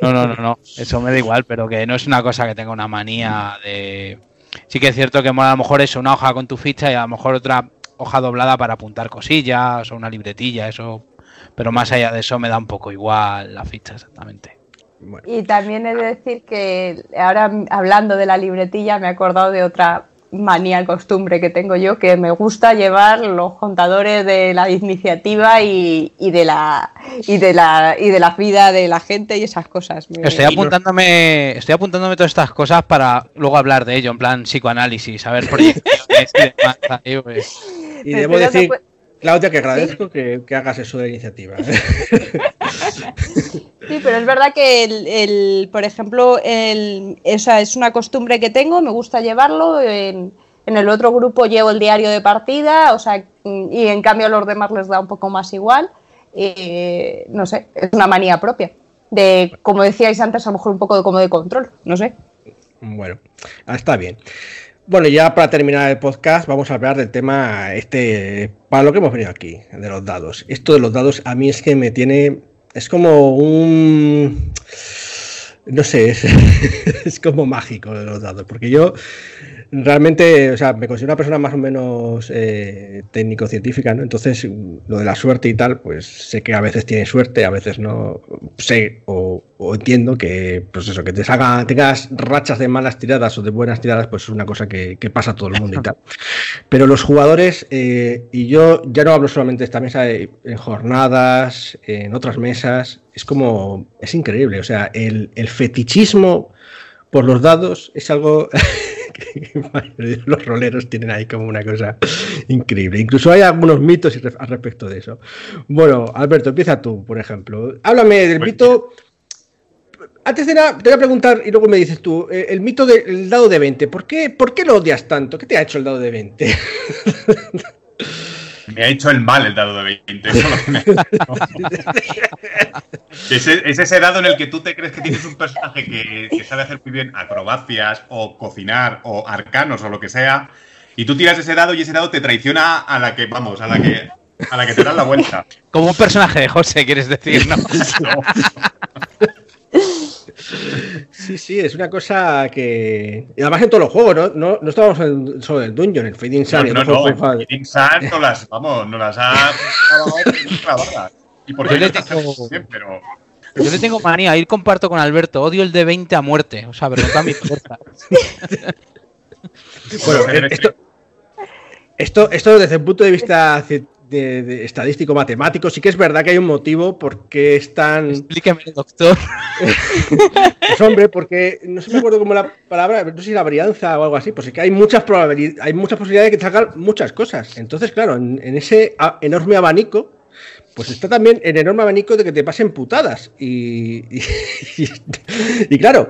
No, no, no, no. Eso me da igual, pero que no es una cosa que tenga una manía de. Sí que es cierto que a lo mejor eso, una hoja con tu ficha y a lo mejor otra hoja doblada para apuntar cosillas o una libretilla, eso. Pero más allá de eso me da un poco igual la ficha exactamente. Bueno, Y también he de decir que ahora hablando de la libretilla me he acordado de otra manía, costumbre que tengo yo, que me gusta llevar los contadores de la iniciativa y, y de la y de la y de la vida de la gente y esas cosas. Me- Estoy apuntándome, estoy apuntándome todas estas cosas para luego hablar de ello, en plan psicoanálisis, saber proyecciones y demás. ahí, pues. y debo decir, Claudia, que agradezco que, que hagas eso de iniciativa. ¿eh? Sí, pero es verdad que, el, el- por ejemplo, el- esa es una costumbre que tengo, me gusta llevarlo. En, en el otro grupo llevo el diario de partida, o sea, y en cambio a los demás les da un poco más igual. No sé, es una manía propia. De, como decíais antes, a lo mejor un poco de, como de control, no sé. Bueno, ah, está bien. Bueno, ya para terminar el podcast, vamos a hablar del tema este, para lo que hemos venido aquí, de los dados. Esto de los dados a mí es que me tiene, es como un, no sé, es, como mágico los dados, porque yo realmente, o sea, me considero una persona más o menos eh, técnico-científica, ¿no? Entonces, lo de la suerte y tal, pues sé que a veces tiene suerte, a veces no. Sé o, o entiendo que, pues eso, que te salga, tengas rachas de malas tiradas o de buenas tiradas, pues es una cosa que, que pasa a todo el mundo y tal. Pero los jugadores, eh, y yo ya no hablo solamente de esta mesa, eh, en jornadas, en otras mesas, es como, es increíble, o sea, el, el fetichismo por los dados es algo que los roleros tienen ahí como una cosa increíble. Incluso hay algunos mitos al respecto de eso. Bueno, Alberto, empieza tú, por ejemplo. Háblame del Pues mito. Antes de nada, te voy a preguntar y luego me dices tú, eh, el mito del dado de 20, ¿por qué, ¿por qué lo odias tanto? ¿Qué te ha hecho el dado de 20? Me ha hecho el mal el dado de 20. Eso es lo que me es, es ese dado en el que tú te crees que tienes un personaje que, que sabe hacer muy bien acrobacias o cocinar o arcanos o lo que sea. Y tú tiras ese dado y ese dado te traiciona a la que, vamos, a la que, a la que te das la vuelta. Como un personaje de José, quieres decir, ¿no? No. Sí, sí, es una cosa que. Y además en todos los juegos, ¿no? No, no estábamos en, solo en el Dungeon, el Fading Sun. No, no, no. Sun no las, vamos, no las ha. Y por qué no tengo- bien, pero Yo le tengo manía, ir comparto con Alberto, odio el de 20 a muerte, o sea, pero a mi fuerza. Bueno, esto, esto, esto desde el punto de vista de- de estadístico matemático, sí que es verdad que hay un motivo por qué es tan. Explíqueme, doctor. Pues hombre, porque no sé me acuerdo cómo la palabra, no sé si la varianza o algo así, pues es que hay muchas probabilidades, hay muchas posibilidades de que te salgan muchas cosas. Entonces, claro, en, en ese enorme abanico, pues está también el enorme abanico de que te pasen putadas. Y, y, y- y claro,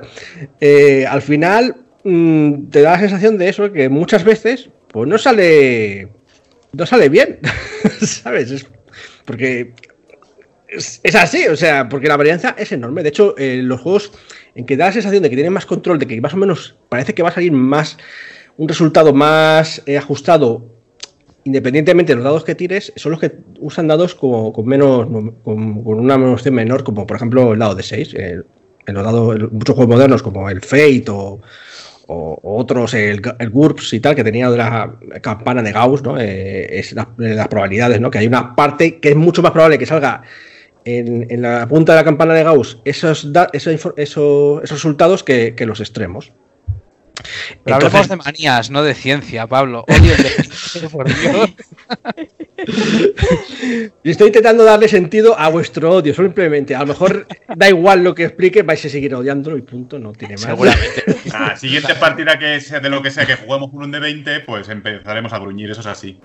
eh, al final mm, te da la sensación de eso, que muchas veces, pues no sale. No sale bien. ¿Sabes? Es- porque es, así, o sea, porque la varianza es enorme. De hecho, eh, los juegos en que da la sensación de que tienen más control, de que más o menos parece que va a salir más un resultado más eh, ajustado, independientemente de los dados que tires, son los que usan dados como, con menos con, con una evolución menor, como por ejemplo el dado de 6. en los dados, muchos juegos modernos como el Fate o, o- otros, el, el GURPS y tal, que tenía de la campana de Gauss, ¿no? Eh, es la- las probabilidades, ¿no? Que hay una parte que es mucho más probable que salga en, en la punta de la campana de Gauss esos, da- esa infor- eso- esos resultados que, que los extremos. Pero Entonces- hablemos de manías, no de ciencia, Pablo. Odio el de 20, por Dios. Y estoy intentando darle sentido a vuestro odio, simplemente. A lo mejor da igual lo que explique, vais a seguir odiándolo y punto, no tiene más. Seguramente. la siguiente partida que sea de lo que sea que juguemos un de 20, pues empezaremos a gruñir, eso es así.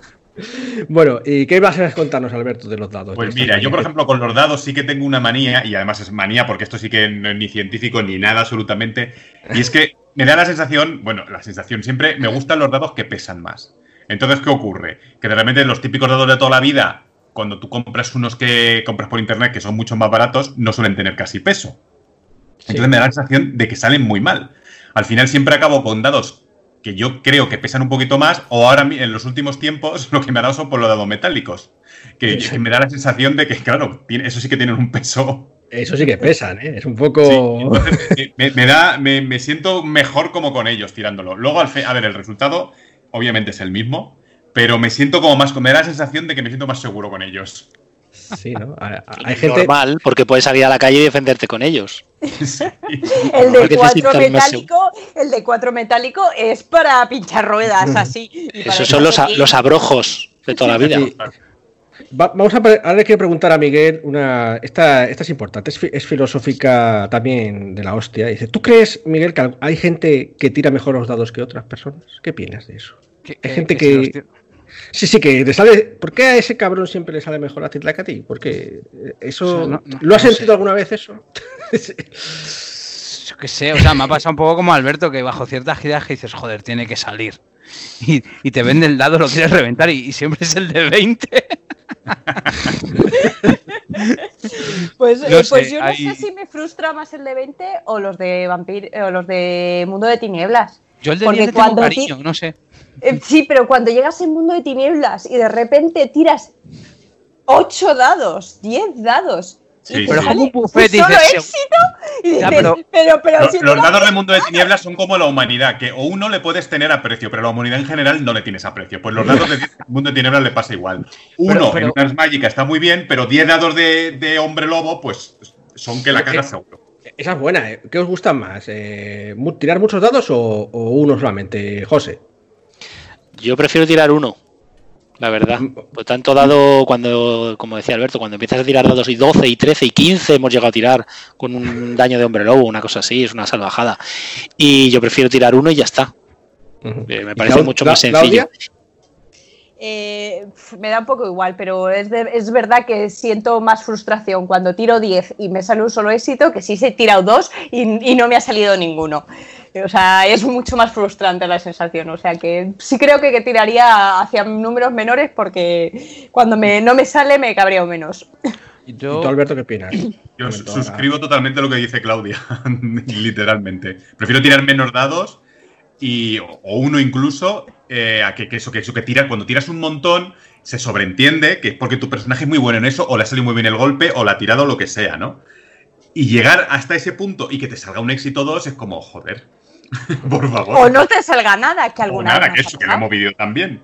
Bueno, ¿y qué vas a contarnos, Alberto, de los dados? Pues De mira, yo por ejemplo con los dados sí que tengo una manía, y además es manía porque esto sí que no es ni científico ni nada absolutamente, y es que me da la sensación, bueno, la sensación siempre, me gustan los dados que pesan más. Entonces, ¿qué ocurre? Que de repente los típicos dados de toda la vida, cuando tú compras unos que compras por internet que son mucho más baratos, no suelen tener casi peso. Entonces me da la sensación de que salen muy mal. Al final siempre acabo con dados que yo creo que pesan un poquito más, o ahora en los últimos tiempos lo que me ha dado son por los dados metálicos. Que, que me da la sensación de que, claro, tiene- eso sí que tienen un peso. Eso sí que pesan, ¿eh? Es un poco. Sí, entonces, me, me da, me, me siento mejor como con ellos tirándolo. Luego, al fe- a ver, el resultado obviamente es el mismo, pero me siento como más, me da la sensación de que me siento más seguro con ellos. Sí, ¿no? Hay, hay gente. Normal, porque puedes salir a la calle y defenderte con ellos. El de cuatro metálico, el de cuatro metálico es para pinchar ruedas así. Esos son los, a- los abrojos de toda la vida. Sí. Va- vamos a. Ahora le quiero preguntar a Miguel una. Esta, esta es importante, es, fi- es filosófica también de la hostia. Dice: ¿Tú crees, Miguel, que hay gente que tira mejor los dados que otras personas? ¿Qué opinas de eso? Que- Hay gente que Sí, sí, que te sale. ¿Por qué a ese cabrón siempre le sale mejor a Titla que a ti? Porque eso. O sea, no- no- ¿Lo has no sentido sé. alguna vez eso? Yo qué sé, o sea, me ha pasado un poco como Alberto, que bajo ciertas giras que dices, joder, tiene que salir. Y, y te vende el dado, lo quieres reventar y, y siempre es el de 20. Pues, eh, pues sé, yo no hay- sé si me frustra más el de 20 o los de vampir o los de Mundo de Tinieblas. Yo el de Porque 10 le tengo cuando cariño, no sé. Eh, sí, pero cuando llegas en Mundo de Tinieblas y de repente tiras 8 dados, 10 dados. Sí, pero sale como un buffet, dices, éxito y dices, Ya, pero, pero- pero, Los, si los tengo dados de que- mundo de tinieblas son como la humanidad, que o uno le puedes tener aprecio, pero la humanidad en general no le tienes aprecio. Pues los dados de mundo de tinieblas le pasa igual. Uno pero- en unas mágicas está muy bien, pero 10 dados de, de hombre lobo, pues son que la cagas seguro. Esa es buena. ¿eh? ¿Qué os gusta más? Eh, ¿Tirar muchos dados o, o uno solamente, José? Yo prefiero tirar uno, la verdad. Por tanto, dado cuando, como decía Alberto, cuando empiezas a tirar dados y 12 y 13 y 15 hemos llegado a tirar con un daño de hombre lobo, una cosa así, es una salvajada. Y yo prefiero tirar uno y ya está. Eh, me ¿Y parece mucho más sencillo. Claudia? Eh, me da un poco igual, pero es, de- es verdad que siento más frustración cuando tiro 10 y me sale un solo éxito que si se he tirado dos y, y no me ha salido ninguno. O sea, es mucho más frustrante la sensación. O sea que sí creo que, que tiraría hacia números menores porque cuando me, no me sale me cabreo menos. ¿Y Yo, tú, Alberto, qué opinas? Yo ahora. suscribo totalmente lo que dice Claudia, literalmente. Prefiero tirar menos dados y, o uno incluso, eh, a que, que eso, que eso que tiras, cuando tiras un montón, se sobreentiende que es porque tu personaje es muy bueno en eso, o le ha salido muy bien el golpe, o la ha tirado, o lo que sea, ¿no? Y llegar hasta ese punto y que te salga un éxito 2 es como, joder, por favor. O no te salga nada, que O alguna nada, vez que eso, que lo hemos vivido también.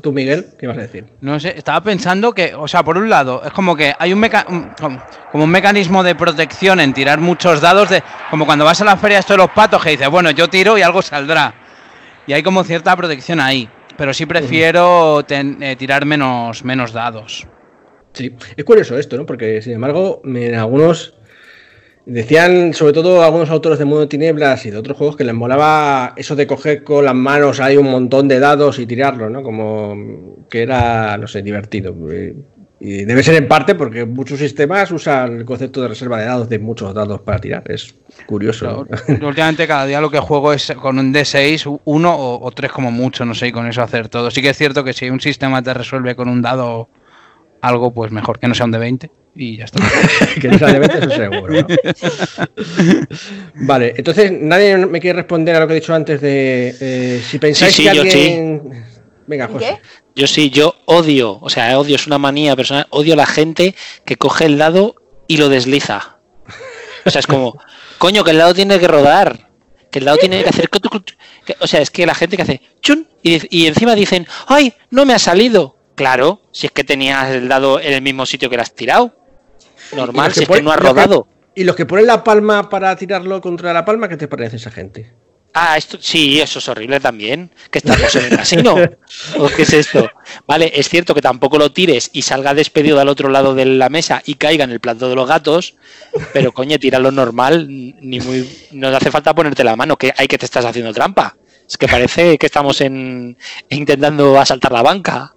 ¿Tú, Miguel, qué ibas a decir? no sé, estaba pensando que, o sea, por un lado, es como que hay un, meca- un- como como un mecanismo de protección en tirar muchos dados, de como cuando vas a la feria esto de los patos, que dices, bueno, yo tiro y algo saldrá. Y hay como cierta protección ahí. Pero sí prefiero eh, tirar menos, menos dados. Sí, es curioso esto, ¿no? Porque, sin embargo, en algunos decían, sobre todo algunos autores de Mundo de Tinieblas y de otros juegos, que les molaba eso de coger con las manos ahí un montón de dados y tirarlo, ¿no? Como que era, no sé, divertido. Y debe ser en parte porque muchos sistemas usan el concepto de reserva de dados de muchos dados para tirar. Es curioso. Yo, yo últimamente cada día lo que juego es con un D6, uno o, o tres como mucho, no sé, y con eso hacer todo. Sí que es cierto que si un sistema te resuelve con un dado algo, pues mejor que no sea un de 20 y ya está. que no sea de 20, eso seguro. ¿no? vale, entonces nadie me quiere responder a lo que he dicho antes de eh, si pensáis Sí, sí, que yo alguien. Venga, ¿Y José. qué? Yo sí, yo odio, o sea, odio, es una manía personal, odio a la gente que coge el dado y lo desliza. O sea, es como, coño, que el dado tiene que rodar, que el dado tiene que hacer... o sea, es que la gente que hace chun y, y encima dicen, ay, no me ha salido. Claro, si es que tenías el dado en el mismo sitio que lo has tirado. Normal, si es que no ha y los que- rodado. Y los que ponen la palma para tirarlo contra la palma, ¿qué te parece esa gente? Ah, esto sí, eso es horrible también. Que estamos en el casino. ¿O qué es esto? Vale, es cierto que tampoco lo tires y salga despedido al otro lado de la mesa y caiga en el plato de los gatos, pero coño, tíralo normal, ni muy no hace falta ponerte la mano, que hay que te estás haciendo trampa. Es que parece que estamos en intentando asaltar la banca.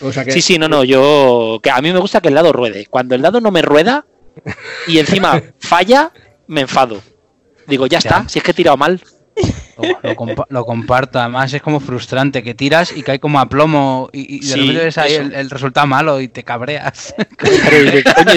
O sea que, Sí, sí, no, no, yo que a mí me gusta que el dado ruede. Cuando el dado no me rueda y encima falla, me enfado. Digo, ya está, si es que he tirado mal. Lo, lo compa- lo comparto, además es como frustrante que tiras y cae como a plomo y, y de Sí, repente ves ahí el, el resultado malo y te cabreas.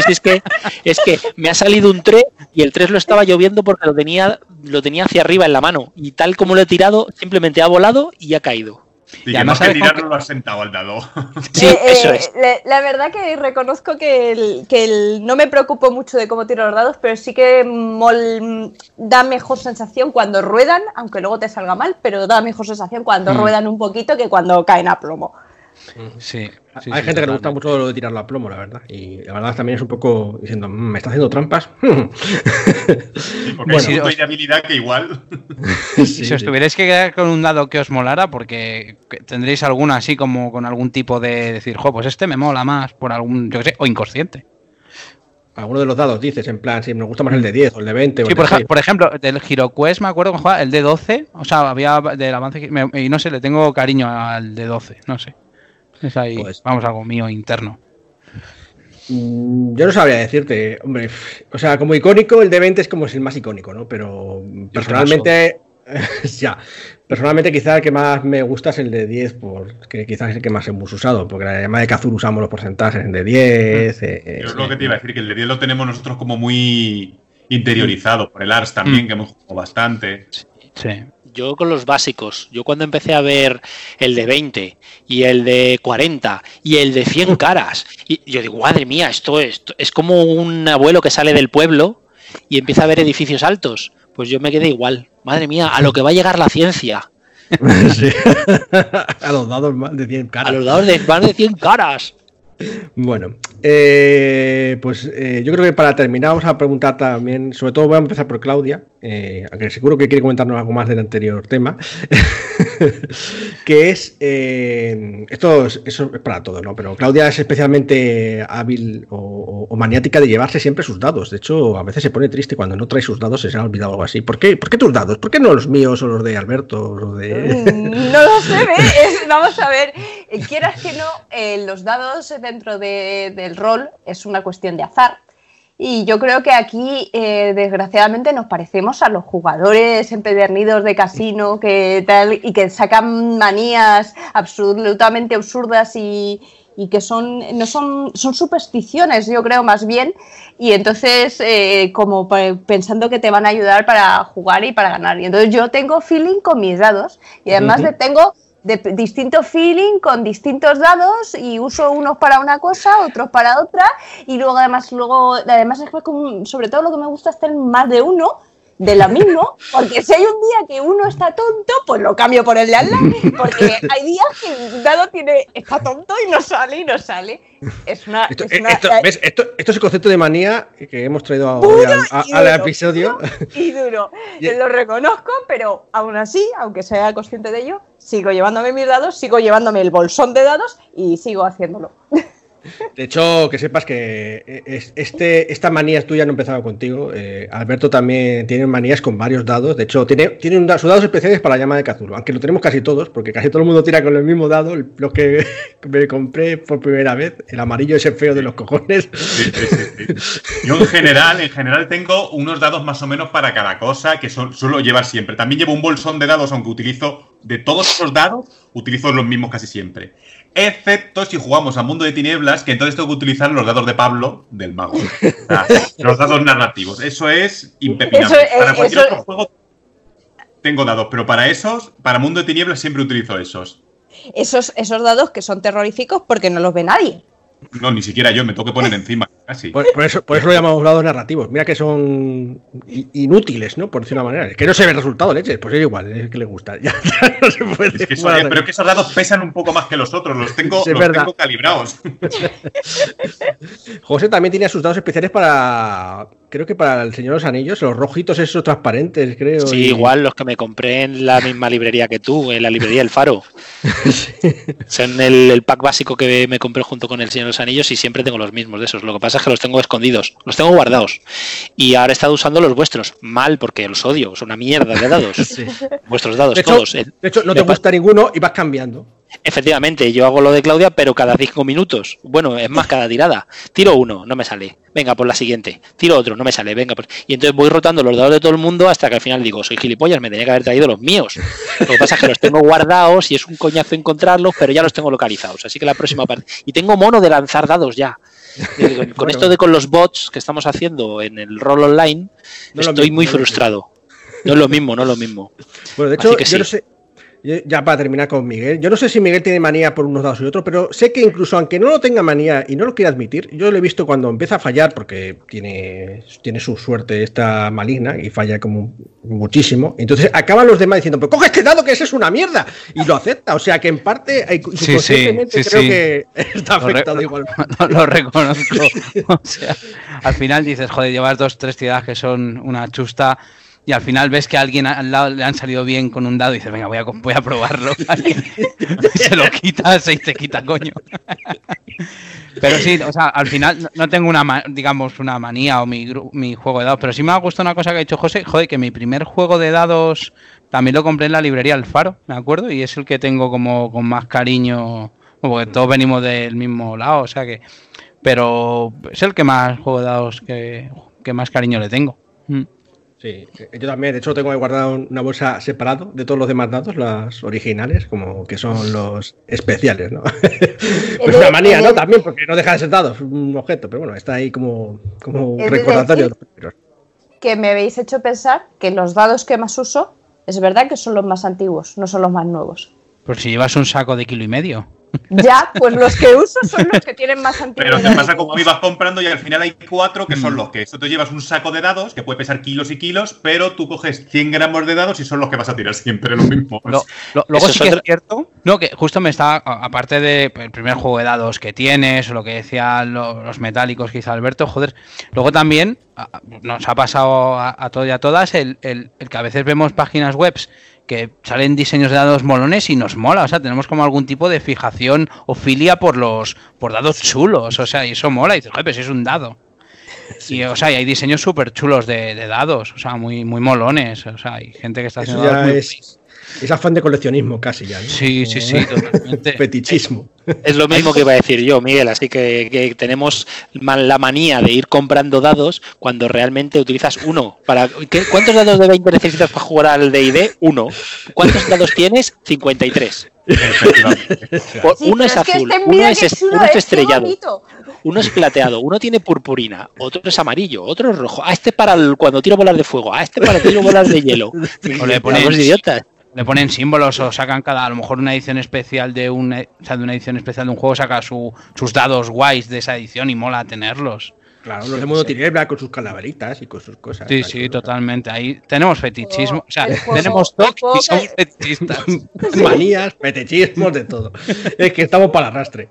Es que, es que me ha salido un 3 y el 3 lo estaba lloviendo porque lo tenía lo tenía hacia arriba en la mano y tal como lo he tirado, simplemente ha volado y ha caído. Y, Y que más tirarlo lo has sentado al dado. Sí, Eh, eso eh, es. La, verdad que reconozco que, el- que el- no me preocupo mucho de cómo tiro los dados, pero sí que mol- da mejor sensación cuando ruedan, aunque luego te salga mal, pero da mejor sensación cuando Mm. ruedan un poquito que cuando caen a plomo. Sí, sí, Hay sí, gente que le gusta mucho lo de tirarlo a plomo, la verdad. Y la verdad también es un poco diciendo, "Mm, ¿me está haciendo trampas? Sí, porque Bueno, punto os- de habilidad que igual. Si os tuvierais que quedar con un dado que os molara, porque que- tendréis alguna así como con algún tipo de decir, jo, pues este me mola más, por algún, yo qué sé, o inconsciente. Alguno de los dados dices, en plan, si me gusta más el de 10 o el de 20 o Sí, el por, de ej- 6. por ejemplo, del HeroQuest me acuerdo que jugaba el de 12, o sea, había del avance, y no sé, le tengo cariño al de 12, no sé. Es ahí, Pues- vamos, algo mío interno. Mm, Yo no sabría decirte, hombre, o sea, como icónico, el de 20 es como es el más icónico, ¿no? Pero personalmente, ya, personalmente quizá el que más me gusta es el de 10, porque quizás es el que más hemos usado, porque la llamada de Kazur usamos los porcentajes en de 10. eh, Yo es lo que te iba a decir, que el de 10 lo tenemos nosotros como muy interiorizado por el ARS también, Mm. que hemos jugado bastante. Sí. Yo con los básicos, yo cuando empecé a ver el de 20 y el de 40 y el de 100 caras, y yo digo, madre mía, esto es, es como un abuelo que sale del pueblo y empieza a ver edificios altos. Pues yo me quedé igual. Madre mía, a lo que va a llegar la ciencia. Sí. a los dados más de 100 A caras. los dados de más de 100 caras. Bueno, eh, pues eh, yo creo que para terminar vamos a preguntar también, sobre todo voy a empezar por Claudia, eh, aunque seguro que quiere comentarnos algo más del anterior tema, que es, eh, esto es, eso es para todos, ¿no? Pero Claudia es especialmente hábil o, o- o maniática de llevarse siempre sus dados. De hecho, a veces se pone triste cuando no trae sus dados, se le ha olvidado algo así. ¿Por qué, ¿Por qué tus dados? ¿Por qué no los míos o los de Alberto o los de... Mm, No lo sé. Es- vamos a ver, quieras que no, los dados dentro de- del rol es una cuestión de azar. Y yo creo que aquí, eh, desgraciadamente, nos parecemos a los jugadores empedernidos de casino que tal, y que sacan manías absolutamente absurdas y, y que son, no son, son supersticiones, yo creo, más bien. Y entonces, eh, como pensando que te van a ayudar para jugar y para ganar. Y entonces yo tengo feeling con mis dados. Y además Ujú. de- tengo de distinto feeling con distintos dados y uso unos para una cosa, otros para otra. Y luego además, luego, además es como- sobre todo lo que me gusta es tener más de uno de lo mismo, porque si hay un día que uno está tonto, pues lo cambio por el de al lado, porque hay días que el dado tiene, está tonto y no sale y no sale. Es una... Esto, es una- esto- ¿ves? Esto- esto es el concepto de manía que hemos traído Duro al, episodio. y duro. Y- Lo reconozco, pero aún así, aunque sea consciente de ello, sigo llevándome mis dados, sigo llevándome el bolsón de dados y sigo haciéndolo. De hecho, que sepas que eh, es- este, esta manía tuya no empezaba contigo. eh, Alberto también tiene manías con varios dados. De hecho, tiene, tiene un sus dados especiales para la llama de Cthulhu. Aunque lo tenemos casi todos, porque casi todo el mundo tira con el mismo dado. Los que me compré por primera vez, el amarillo ese feo de los cojones. Sí. Yo en general, en general tengo unos dados más o menos para cada cosa que suelo llevar siempre. También llevo un bolsón de dados, aunque utilizo de todos esos dados, utilizo los mismos casi siempre. Excepto si jugamos a Mundo de Tinieblas, que entonces tengo que utilizar los dados de Pablo del mago. O sea, los dados narrativos. Eso es impepinable. Eso, para cualquier eso- otro juego tengo dados, pero para esos, para Mundo de Tinieblas siempre utilizo esos. Esos, esos dados que son terroríficos porque no los ve nadie. No, ni siquiera yo, me tengo que poner encima, casi. Por, por eso, por eso lo llamamos dados narrativos. Mira que son inútiles, ¿no? Por decir una manera. Es que no se ve el resultado, leche. Pues es igual, es que le gusta. Ya, ya no se puede Es que eso- jugar a- pero es que esos dados pesan un poco más que los otros, los tengo, Sí, los tengo calibrados. José también tenía sus dados especiales para. Creo que para el Señor de los Anillos, los rojitos esos transparentes, creo. Sí, y- igual los que me compré en la misma librería que tú, en la librería El Faro. Son el, el pack básico que me compré junto con el Señor de los Anillos y siempre tengo los mismos de esos. Lo que pasa es que los tengo escondidos, los tengo guardados. Y ahora he estado usando los vuestros. Mal, porque los odio, son una mierda de dados. Sí. Vuestros dados, De hecho, todos. El- de hecho, no me te gusta ninguno y vas cambiando. Efectivamente, yo hago lo de Claudia, pero cada cinco minutos. Bueno, es más cada tirada. Tiro uno, no me sale. Venga, por la siguiente. Tiro otro, no me sale. Venga, por... y entonces voy rotando los dados de todo el mundo hasta que al final digo, soy gilipollas, me tenía que haber traído los míos. Lo que pasa es que los tengo guardados y es un coñazo encontrarlos, pero ya los tengo localizados. Así que la próxima parte. Y tengo mono de lanzar dados ya. Con, Bueno. esto de con los bots que estamos haciendo en el rol online, No estoy mismo, muy no frustrado. No es lo mismo, no es lo mismo. Bueno, de hecho, yo no sé. Ya para terminar con Miguel, yo no sé si Miguel tiene manía por unos dados y otros, pero sé que incluso aunque no lo tenga manía y no lo quiera admitir, yo lo he visto cuando empieza a fallar, porque tiene, tiene su suerte esta maligna y falla como muchísimo. Entonces acaban los demás diciendo, pues coge este dado que ese es una mierda, y lo acepta. O sea que en parte, sí, sí, creo que está afectado igual. lo reconozco. o sea, al final dices, joder, llevas dos, tres tiradas que son una chusta y al final ves que a alguien al lado le han salido bien con un dado y dices, venga, voy a, voy a probarlo. se lo quitas y te quita, coño. pero sí, o sea, al final no tengo una, digamos, una manía o mi, mi juego de dados, pero sí me ha gustado una cosa que ha dicho José, joder, que mi primer juego de dados también lo compré en la librería El Faro, ¿me acuerdo? Y es el que tengo como con más cariño, porque todos venimos del mismo lado, o sea que... Pero es el que más juego de dados que, que más cariño le tengo. Mm. Sí, yo también, de hecho tengo que guardar una bolsa separado de todos los demás datos, las originales, como que son los especiales, ¿no? pues una manía, ¿no? También, porque no deja de ser dados, un objeto, pero bueno, está ahí como, como un recordatorio. Que me habéis hecho pensar que los dados que más uso, es verdad que son los más antiguos, no son los más nuevos. Pues si llevas un saco de kilo y medio. Ya, pues los que uso son los que tienen más antigüedad. Pero te pasa como ibas comprando y al final hay cuatro que son los que. Esto te llevas un saco de dados que puede pesar kilos y kilos, pero tú coges 100 gramos de dados y son los que vas a tirar siempre lo mismo. luego sí que es cierto. No, que justo me está, aparte del de, primer juego de dados que tienes, o lo que decían los metálicos que hizo Alberto, joder. Luego también nos ha pasado a, a todos y a todas el, el, el que a veces vemos páginas webs que salen diseños de dados molones y nos mola, o sea, tenemos como algún tipo de fijación o filia por los por dados chulos, o sea, y eso mola, y dices, pues es un dado. Y, o sea, y hay diseños súper chulos de, dados, o sea, muy, muy molones, o sea, hay gente que está haciendo dados es afán de coleccionismo casi ya. Sí, sí, sí, totalmente. Fetichismo. Es lo mismo que iba a decir yo, Miguel, así que, tenemos la manía de ir comprando dados cuando realmente utilizas uno. Para, ¿Cuántos dados de 20 necesitas para jugar al DD? Uno. ¿Cuántos dados tienes? 53. uno es azul, uno es, estrellado, uno es plateado, uno tiene purpurina, otro es amarillo, otro es rojo. A este para cuando tiro bolas de fuego, a este para tiro bolas de hielo. O le ponemos idiotas le ponen símbolos o sacan cada, a lo mejor una edición especial de un, de una edición especial de un juego, saca sus dados guays de esa edición y mola tenerlos. Claro, los de modo tiniebla con sus calaveritas y con sus cosas. Sí, sí, totalmente. Ahí tenemos fetichismo. O sea, tenemos toques y somos fetichistas. Manías, fetichismos, de todo. Es que estamos para el arrastre.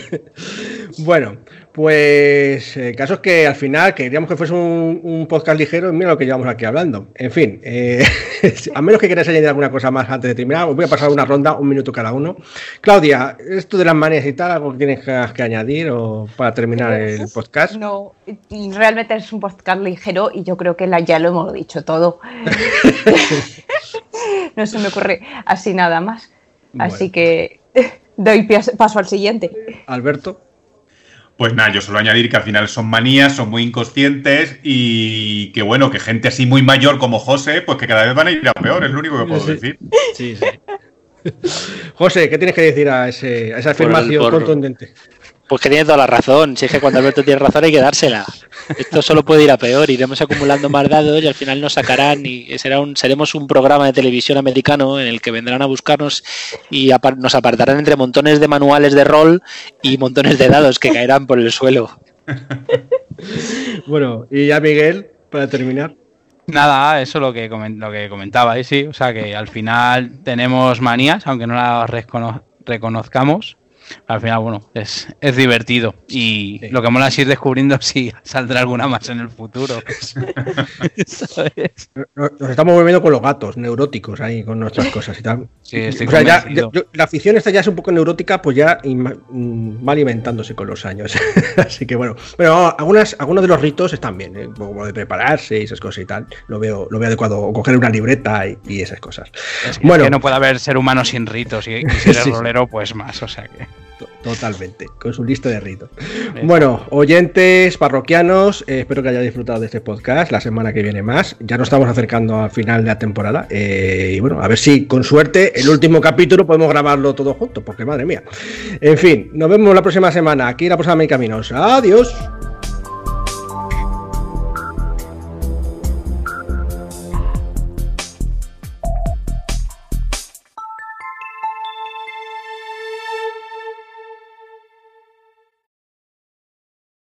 bueno, pues el caso es que al final queríamos que fuese un, podcast ligero y mira lo que llevamos aquí hablando. En fin, eh, a menos que queráis añadir alguna cosa más antes de terminar, os voy a pasar una ronda, un minuto cada uno. Claudia, esto de las manías y tal, algo que tienes que, añadir o para terminar el podcast. No, realmente es un podcast ligero y yo creo que ya lo hemos dicho todo. no se me ocurre así nada más. Así que doy paso al siguiente. Alberto. Pues nada, yo solo añadir que al final son manías, son muy inconscientes y que bueno, que gente así muy mayor como José, pues que cada vez van a ir a peor, es lo único que puedo decir. Sí, sí. José, ¿qué tienes que decir a, ese, esa afirmación contundente? Pues que tiene toda la razón. Si es que cuando Alberto tiene razón hay que dársela. Esto solo puede ir a peor. Iremos acumulando más dados y al final nos sacarán y será un, seremos un programa de televisión americano en el que vendrán a buscarnos y nos apartarán entre montones de manuales de rol y montones de dados que caerán por el suelo. bueno, y ya Miguel, para terminar. Nada, eso es lo que, lo que comentaba, y sí, o sea que al final tenemos manías, aunque no las reconozcamos, al final, bueno, es, es divertido. Y lo que mola es ir descubriendo si saldrá alguna más en el futuro. Nos estamos volviendo con los gatos, neuróticos ahí, con nuestras cosas y tal. la afición esta ya es un poco neurótica, pues ya mm, va alimentándose con los años. Así que bueno, pero algunas, algunos de los ritos están bien, ¿eh? como de prepararse y esas cosas y tal. Lo veo, lo veo adecuado, o coger una libreta y, esas cosas. bueno, que no puede haber ser humano sin ritos y, y si eres rolero, pues más, o sea que. Totalmente, con su lista de ritos. Bueno, oyentes parroquianos, eh, espero que hayáis disfrutado de este podcast. La semana que viene más. Ya nos estamos acercando al final de la temporada. Eh, y bueno, a ver si con suerte el último capítulo podemos grabarlo todo junto, porque madre mía. En fin, nos vemos la próxima semana aquí en la próxima Mi Caminos. Adiós.